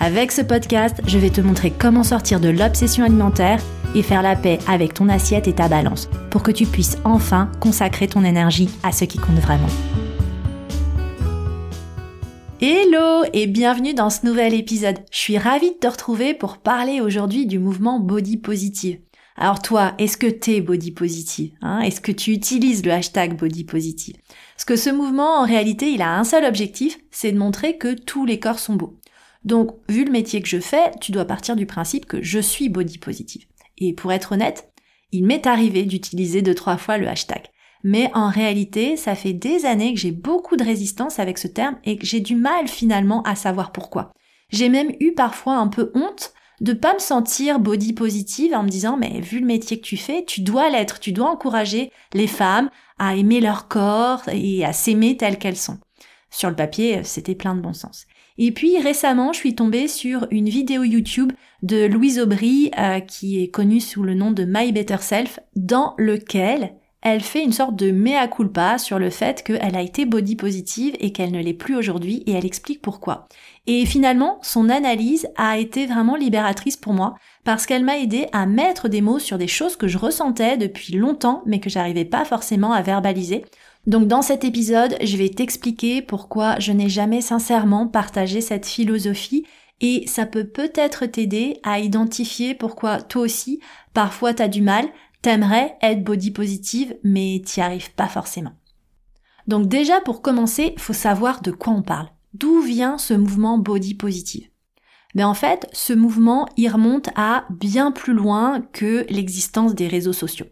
Avec ce podcast, je vais te montrer comment sortir de l'obsession alimentaire et faire la paix avec ton assiette et ta balance pour que tu puisses enfin consacrer ton énergie à ce qui compte vraiment. Hello et bienvenue dans ce nouvel épisode. Je suis ravie de te retrouver pour parler aujourd'hui du mouvement Body Positive. Alors toi, est-ce que t'es body positive hein? Est-ce que tu utilises le hashtag body positive? Parce que ce mouvement, en réalité, il a un seul objectif, c'est de montrer que tous les corps sont beaux. Donc, vu le métier que je fais, tu dois partir du principe que je suis body positive. Et pour être honnête, il m'est arrivé d'utiliser deux, trois fois le hashtag. Mais en réalité, ça fait des années que j'ai beaucoup de résistance avec ce terme et que j'ai du mal finalement à savoir pourquoi. J'ai même eu parfois un peu honte de pas me sentir body positive en me disant mais vu le métier que tu fais, tu dois l'être, tu dois encourager les femmes à aimer leur corps et à s'aimer telles qu'elles sont. Sur le papier, c'était plein de bon sens. Et puis récemment, je suis tombée sur une vidéo YouTube de Louise Aubry, euh, qui est connue sous le nom de My Better Self, dans lequel elle fait une sorte de mea culpa sur le fait qu'elle a été body positive et qu'elle ne l'est plus aujourd'hui et elle explique pourquoi. Et finalement, son analyse a été vraiment libératrice pour moi parce qu'elle m'a aidé à mettre des mots sur des choses que je ressentais depuis longtemps mais que j'arrivais pas forcément à verbaliser donc dans cet épisode, je vais t'expliquer pourquoi je n'ai jamais sincèrement partagé cette philosophie et ça peut peut-être t'aider à identifier pourquoi toi aussi, parfois t'as du mal, t'aimerais être body positive mais t'y arrives pas forcément. Donc déjà pour commencer, faut savoir de quoi on parle. D'où vient ce mouvement body positive? Mais en fait, ce mouvement, il remonte à bien plus loin que l'existence des réseaux sociaux.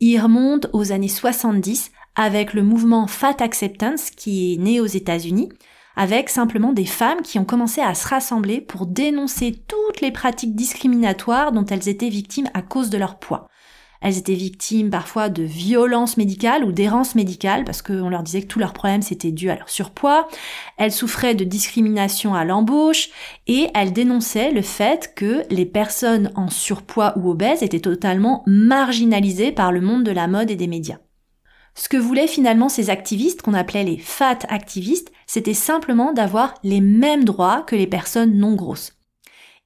Il remonte aux années 70 avec le mouvement Fat Acceptance qui est né aux États-Unis, avec simplement des femmes qui ont commencé à se rassembler pour dénoncer toutes les pratiques discriminatoires dont elles étaient victimes à cause de leur poids. Elles étaient victimes parfois de violences médicales ou d'errance médicale parce qu'on leur disait que tous leurs problèmes c'était dû à leur surpoids. Elles souffraient de discrimination à l'embauche et elles dénonçaient le fait que les personnes en surpoids ou obèses étaient totalement marginalisées par le monde de la mode et des médias. Ce que voulaient finalement ces activistes, qu'on appelait les fat activistes, c'était simplement d'avoir les mêmes droits que les personnes non grosses.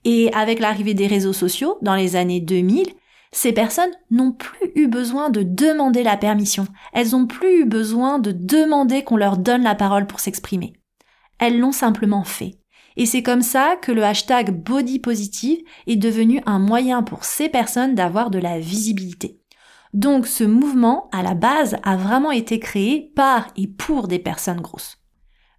Et avec l'arrivée des réseaux sociaux, dans les années 2000, ces personnes n'ont plus eu besoin de demander la permission. Elles n'ont plus eu besoin de demander qu'on leur donne la parole pour s'exprimer. Elles l'ont simplement fait. Et c'est comme ça que le hashtag body positive est devenu un moyen pour ces personnes d'avoir de la visibilité. Donc ce mouvement, à la base, a vraiment été créé par et pour des personnes grosses.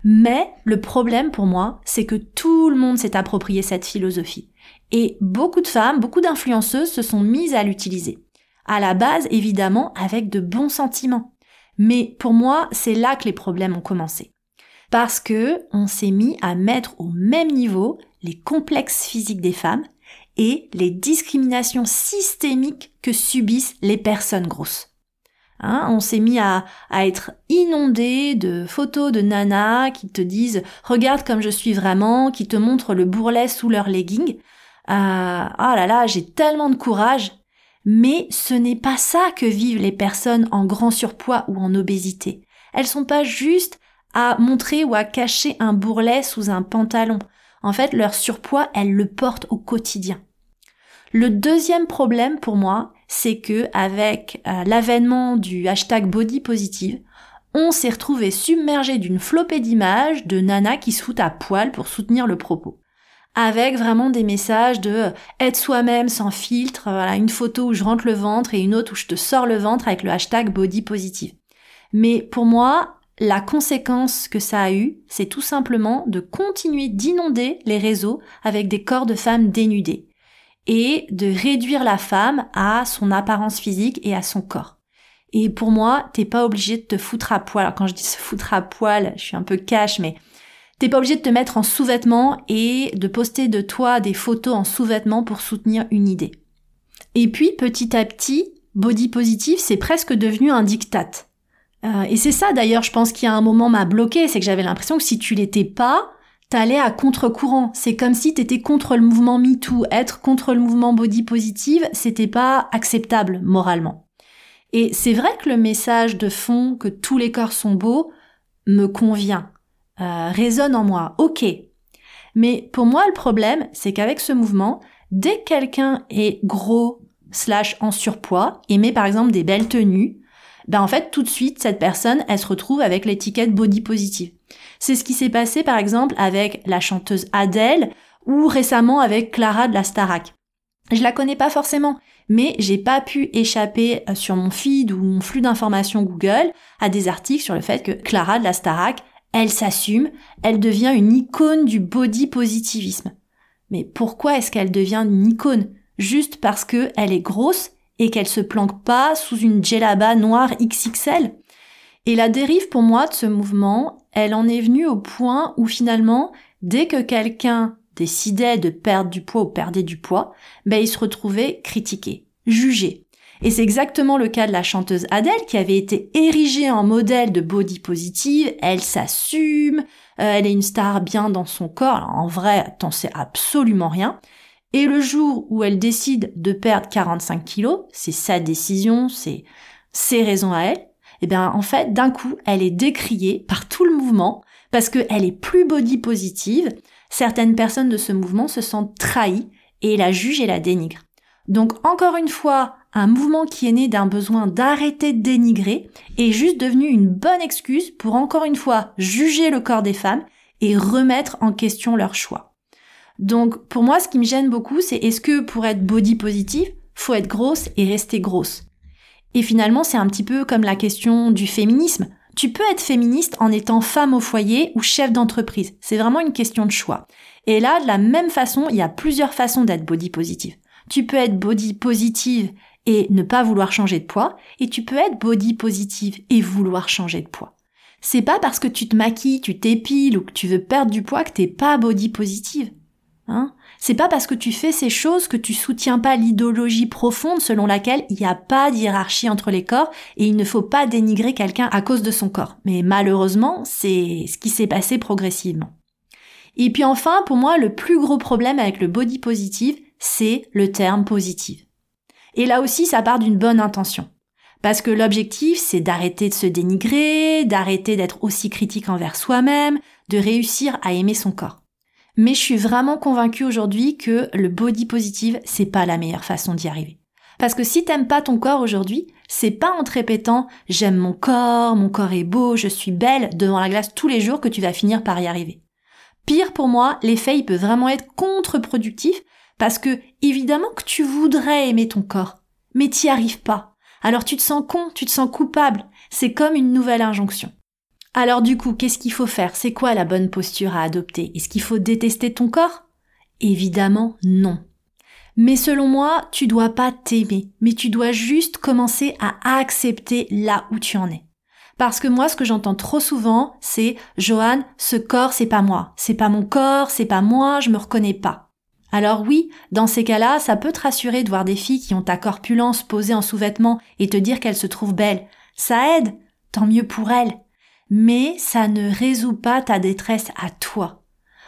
Mais le problème pour moi, c'est que tout le monde s'est approprié cette philosophie. Et beaucoup de femmes, beaucoup d'influenceuses se sont mises à l'utiliser. À la base, évidemment, avec de bons sentiments. Mais pour moi, c'est là que les problèmes ont commencé. Parce que on s'est mis à mettre au même niveau les complexes physiques des femmes et les discriminations systémiques que subissent les personnes grosses. Hein, on s'est mis à, être inondé de photos de nanas qui te disent regarde comme je suis vraiment, qui te montrent le bourrelet sous leur legging. Euh, oh là là, j'ai tellement de courage. Mais ce n'est pas ça que vivent les personnes en grand surpoids ou en obésité. Elles sont pas juste à montrer ou à cacher un bourrelet sous un pantalon. En fait, leur surpoids, elles le portent au quotidien. Le deuxième problème pour moi, c'est que avec euh, l'avènement du hashtag body positive, on s'est retrouvé submergé d'une flopée d'images de nanas qui se foutent à poil pour soutenir le propos. Avec vraiment des messages de euh, être soi-même sans filtre, voilà, une photo où je rentre le ventre et une autre où je te sors le ventre avec le hashtag body positive. Mais pour moi, la conséquence que ça a eu, c'est tout simplement de continuer d'inonder les réseaux avec des corps de femmes dénudées et de réduire la femme à son apparence physique et à son corps. Et pour moi, t'es pas obligé de te foutre à poil. Alors quand je dis se foutre à poil, je suis un peu cash, mais T'es pas obligé de te mettre en sous-vêtements et de poster de toi des photos en sous-vêtements pour soutenir une idée. Et puis, petit à petit, body positive, c'est presque devenu un diktat. Euh, et c'est ça d'ailleurs, je pense qu'il y a un moment m'a bloqué, c'est que j'avais l'impression que si tu l'étais pas, t'allais à contre-courant. C'est comme si t'étais contre le mouvement MeToo. Être contre le mouvement body positive, c'était pas acceptable moralement. Et c'est vrai que le message de fond que tous les corps sont beaux me convient, euh, résonne en moi. Ok. Mais pour moi, le problème, c'est qu'avec ce mouvement, dès que quelqu'un est gros, slash en surpoids, et met par exemple des belles tenues, ben en fait tout de suite cette personne elle se retrouve avec l'étiquette body positive. C'est ce qui s'est passé par exemple avec la chanteuse Adele ou récemment avec Clara de la Starac. Je la connais pas forcément, mais j'ai pas pu échapper euh, sur mon feed ou mon flux d'informations Google à des articles sur le fait que Clara de la Starac, elle s'assume, elle devient une icône du body positivisme. Mais pourquoi est-ce qu'elle devient une icône? Juste parce que elle est grosse et qu'elle se planque pas sous une djellaba noire XXL. Et la dérive pour moi de ce mouvement, elle en est venue au point où finalement, dès que quelqu'un décidait de perdre du poids ou perdait du poids, ben il se retrouvait critiqué, jugé. Et c'est exactement le cas de la chanteuse Adele qui avait été érigée en modèle de body positive, elle s'assume, euh, elle est une star bien dans son corps, en vrai, t'en sais absolument rien. Et le jour où elle décide de perdre 45 kilos, c'est sa décision, c'est ses raisons à elle, et eh bien en fait, d'un coup, elle est décriée par tout le mouvement parce qu'elle est plus body positive. Certaines personnes de ce mouvement se sentent trahies et la jugent et la dénigrent. Donc encore une fois, un mouvement qui est né d'un besoin d'arrêter de dénigrer est juste devenu une bonne excuse pour encore une fois juger le corps des femmes et remettre en question leur choix. Donc pour moi, ce qui me gêne beaucoup, c'est est-ce que pour être body positive, faut être grosse et rester grosse? Et finalement, c'est un petit peu comme la question du féminisme. Tu peux être féministe en étant femme au foyer ou chef d'entreprise. C'est vraiment une question de choix. Et là, de la même façon, il y a plusieurs façons d'être body positive. Tu peux être body positive et ne pas vouloir changer de poids, et tu peux être body positive et vouloir changer de poids. C'est pas parce que tu te maquilles, tu t'épiles ou que tu veux perdre du poids que t'es pas body positive. Hein c'est pas parce que tu fais ces choses que tu soutiens pas l'idéologie profonde selon laquelle il n'y a pas de hiérarchie entre les corps et il ne faut pas dénigrer quelqu'un à cause de son corps. Mais malheureusement, c'est ce qui s'est passé progressivement. Et puis enfin, pour moi, le plus gros problème avec le body positive, c'est le terme positive. Et là aussi, ça part d'une bonne intention. Parce que l'objectif, c'est d'arrêter de se dénigrer, d'arrêter d'être aussi critique envers soi-même, de réussir à aimer son corps. Mais je suis vraiment convaincue aujourd'hui que le body positive, c'est pas la meilleure façon d'y arriver. Parce que si t'aimes pas ton corps aujourd'hui, c'est pas en te répétant j'aime mon corps, mon corps est beau, je suis belle devant la glace tous les jours que tu vas finir par y arriver. Pire pour moi, l'effet il peut vraiment être contre-productif parce que évidemment que tu voudrais aimer ton corps, mais t'y arrives pas. Alors tu te sens con, tu te sens coupable. C'est comme une nouvelle injonction. Alors du coup, qu'est-ce qu'il faut faire? C'est quoi la bonne posture à adopter? Est-ce qu'il faut détester ton corps? Évidemment non. Mais selon moi, tu dois pas t'aimer, mais tu dois juste commencer à accepter là où tu en es. Parce que moi, ce que j'entends trop souvent, c'est Johan, ce corps, c'est pas moi. C'est pas mon corps, c'est pas moi, je me reconnais pas. Alors oui, dans ces cas-là, ça peut te rassurer de voir des filles qui ont ta corpulence posée en sous-vêtements et te dire qu'elles se trouvent belles. Ça aide. Tant mieux pour elles mais ça ne résout pas ta détresse à toi.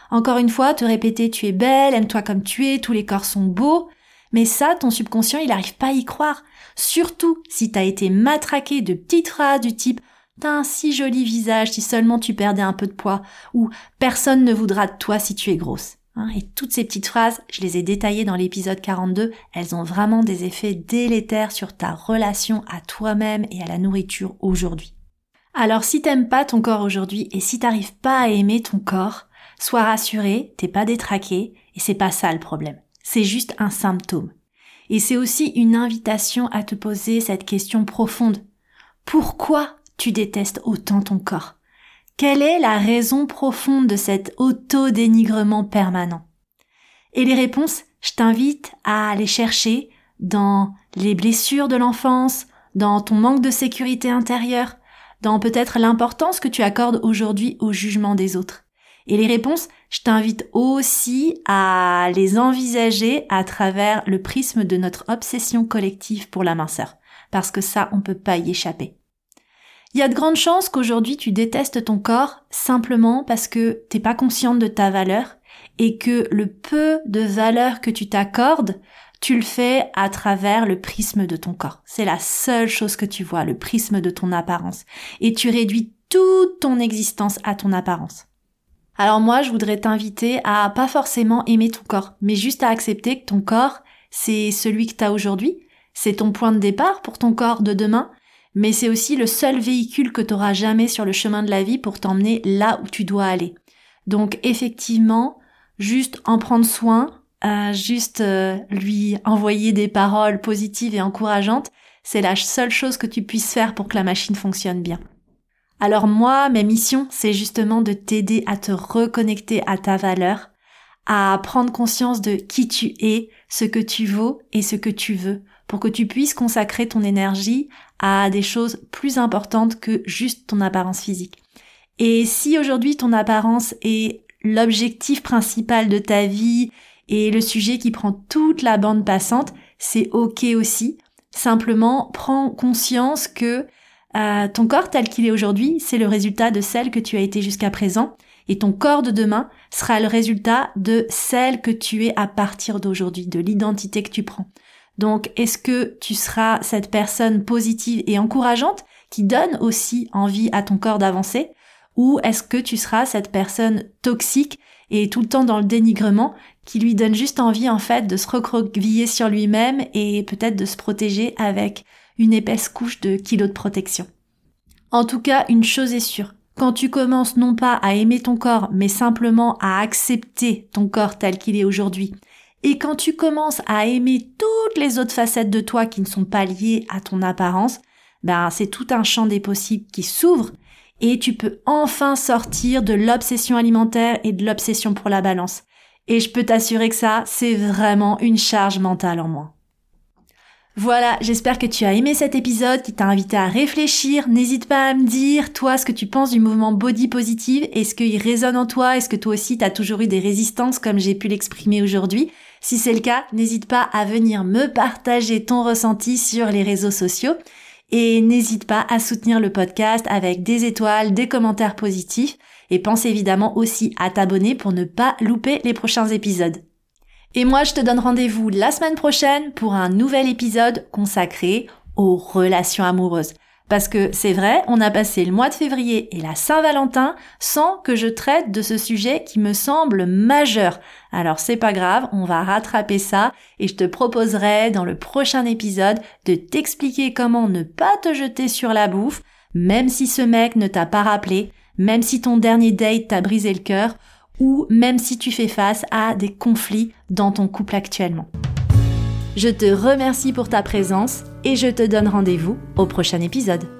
Encore une fois, te répéter tu es belle, aime-toi comme tu es, tous les corps sont beaux, mais ça, ton subconscient, il n'arrive pas à y croire. Surtout si t'as été matraqué de petites phrases du type T'as un si joli visage si seulement tu perdais un peu de poids, ou personne ne voudra de toi si tu es grosse. Hein, et toutes ces petites phrases, je les ai détaillées dans l'épisode 42, elles ont vraiment des effets délétères sur ta relation à toi-même et à la nourriture aujourd'hui. Alors si t'aimes pas ton corps aujourd'hui et si t'arrives pas à aimer ton corps, sois rassuré, t'es pas détraqué et c'est pas ça le problème. C'est juste un symptôme. Et c'est aussi une invitation à te poser cette question profonde. Pourquoi tu détestes autant ton corps? Quelle est la raison profonde de cet auto-dénigrement permanent? Et les réponses, je t'invite à les chercher dans les blessures de l'enfance, dans ton manque de sécurité intérieure, dans peut-être l'importance que tu accordes aujourd'hui au jugement des autres. Et les réponses, je t'invite aussi à les envisager à travers le prisme de notre obsession collective pour la minceur. Parce que ça, on peut pas y échapper. Il y a de grandes chances qu'aujourd'hui tu détestes ton corps simplement parce que t'es pas consciente de ta valeur et que le peu de valeur que tu t'accordes, tu le fais à travers le prisme de ton corps. C'est la seule chose que tu vois, le prisme de ton apparence. Et tu réduis toute ton existence à ton apparence. Alors moi, je voudrais t'inviter à pas forcément aimer ton corps, mais juste à accepter que ton corps, c'est celui que tu as aujourd'hui, c'est ton point de départ pour ton corps de demain, mais c'est aussi le seul véhicule que tu auras jamais sur le chemin de la vie pour t'emmener là où tu dois aller. Donc effectivement, juste en prendre soin, juste euh, lui envoyer des paroles positives et encourageantes, c'est la seule chose que tu puisses faire pour que la machine fonctionne bien. Alors moi, ma mission, c'est justement de t'aider à te reconnecter à ta valeur, à prendre conscience de qui tu es, ce que tu vaux et ce que tu veux, pour que tu puisses consacrer ton énergie à des choses plus importantes que juste ton apparence physique. Et si aujourd'hui ton apparence est l'objectif principal de ta vie et le sujet qui prend toute la bande passante, c'est ok aussi. Simplement, prends conscience que euh, ton corps tel qu'il est aujourd'hui, c'est le résultat de celle que tu as été jusqu'à présent, et ton corps de demain sera le résultat de celle que tu es à partir d'aujourd'hui, de l'identité que tu prends. Donc, est-ce que tu seras cette personne positive et encourageante qui donne aussi envie à ton corps d'avancer, ou est-ce que tu seras cette personne toxique et tout le temps dans le dénigrement qui lui donne juste envie en fait de se recroqueviller sur lui-même et peut-être de se protéger avec une épaisse couche de kilos de protection. En tout cas, une chose est sûre. Quand tu commences non pas à aimer ton corps, mais simplement à accepter ton corps tel qu'il est aujourd'hui, et quand tu commences à aimer toutes les autres facettes de toi qui ne sont pas liées à ton apparence, ben c'est tout un champ des possibles qui s'ouvre et tu peux enfin sortir de l'obsession alimentaire et de l'obsession pour la balance. Et je peux t'assurer que ça, c'est vraiment une charge mentale en moins. Voilà, j'espère que tu as aimé cet épisode qui t'a invité à réfléchir. N'hésite pas à me dire, toi, ce que tu penses du mouvement body positive. Est-ce qu'il résonne en toi? Est-ce que toi aussi, t'as toujours eu des résistances comme j'ai pu l'exprimer aujourd'hui? Si c'est le cas, n'hésite pas à venir me partager ton ressenti sur les réseaux sociaux. Et n'hésite pas à soutenir le podcast avec des étoiles, des commentaires positifs. Et pense évidemment aussi à t'abonner pour ne pas louper les prochains épisodes. Et moi, je te donne rendez-vous la semaine prochaine pour un nouvel épisode consacré aux relations amoureuses. Parce que c'est vrai, on a passé le mois de février et la Saint-Valentin sans que je traite de ce sujet qui me semble majeur. Alors c'est pas grave, on va rattraper ça et je te proposerai dans le prochain épisode de t'expliquer comment ne pas te jeter sur la bouffe, même si ce mec ne t'a pas rappelé, même si ton dernier date t'a brisé le cœur, ou même si tu fais face à des conflits dans ton couple actuellement. Je te remercie pour ta présence et je te donne rendez-vous au prochain épisode.